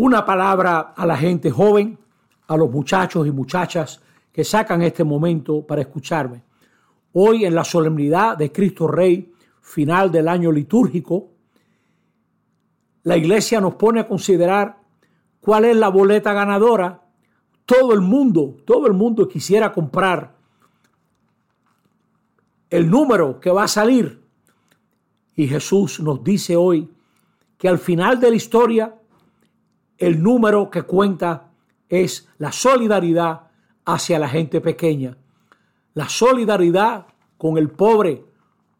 una palabra a la gente joven, a los muchachos y muchachas que sacan este momento para escucharme. Hoy en la solemnidad de Cristo Rey, final del año litúrgico, la iglesia nos pone a considerar cuál es la boleta ganadora. Todo el mundo, todo el mundo quisiera comprar el número que va a salir. Y Jesús nos dice hoy que al final de la historia el número que cuenta es la solidaridad hacia la gente pequeña, la solidaridad con el pobre,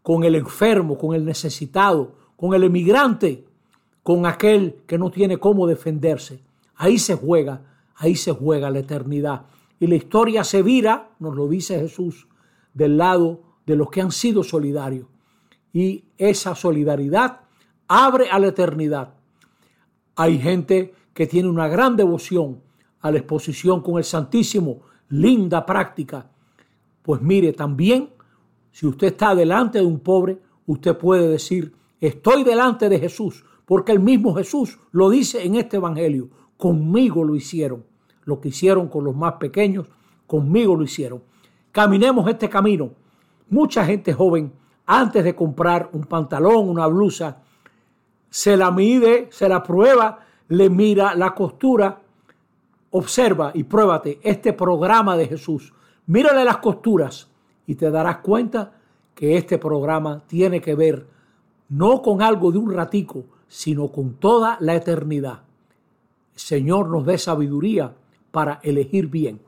con el enfermo, con el necesitado, con el emigrante, con aquel que no tiene cómo defenderse. Ahí se juega, ahí se juega la eternidad. Y la historia se vira, nos lo dice Jesús, del lado de los que han sido solidarios. Y esa solidaridad abre a la eternidad. Hay gente que tiene una gran devoción a la exposición con el Santísimo, linda práctica. Pues mire, también, si usted está delante de un pobre, usted puede decir, estoy delante de Jesús, porque el mismo Jesús lo dice en este Evangelio, conmigo lo hicieron. Lo que hicieron con los más pequeños, conmigo lo hicieron. Caminemos este camino. Mucha gente joven, antes de comprar un pantalón, una blusa, se la mide, se la prueba, le mira la costura, observa y pruébate este programa de Jesús. Mírale las costuras y te darás cuenta que este programa tiene que ver no con algo de un ratico, sino con toda la eternidad. Señor nos dé sabiduría para elegir bien.